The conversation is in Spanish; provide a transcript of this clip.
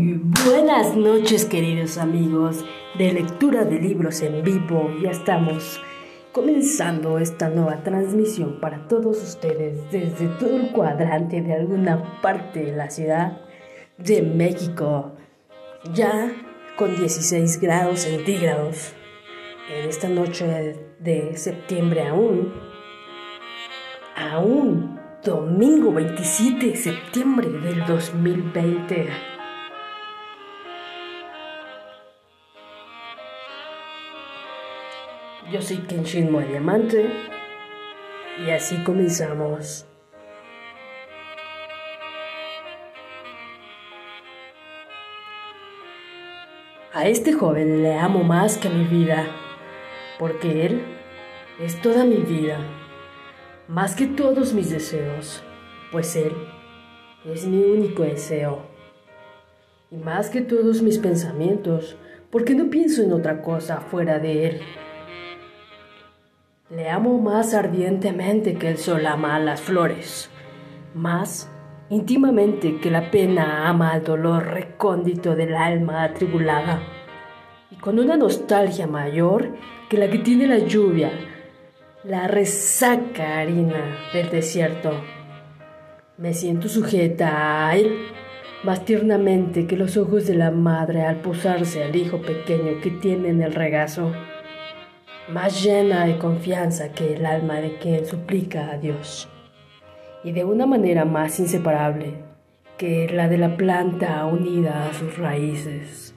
Buenas noches queridos amigos de lectura de libros en vivo. Ya estamos comenzando esta nueva transmisión para todos ustedes desde todo el cuadrante de alguna parte de la ciudad de México. Ya con 16 grados centígrados en esta noche de septiembre aún. Aún domingo 27 de septiembre del 2020. Yo soy Kenshin Diamante y así comenzamos. A este joven le amo más que a mi vida, porque él es toda mi vida, más que todos mis deseos, pues él es mi único deseo, y más que todos mis pensamientos, porque no pienso en otra cosa fuera de él. Le amo más ardientemente que el sol ama a las flores, más íntimamente que la pena ama al dolor recóndito del alma atribulada, y con una nostalgia mayor que la que tiene la lluvia, la resaca harina del desierto. Me siento sujeta a él más tiernamente que los ojos de la madre al posarse al hijo pequeño que tiene en el regazo más llena de confianza que el alma de quien suplica a Dios, y de una manera más inseparable que la de la planta unida a sus raíces.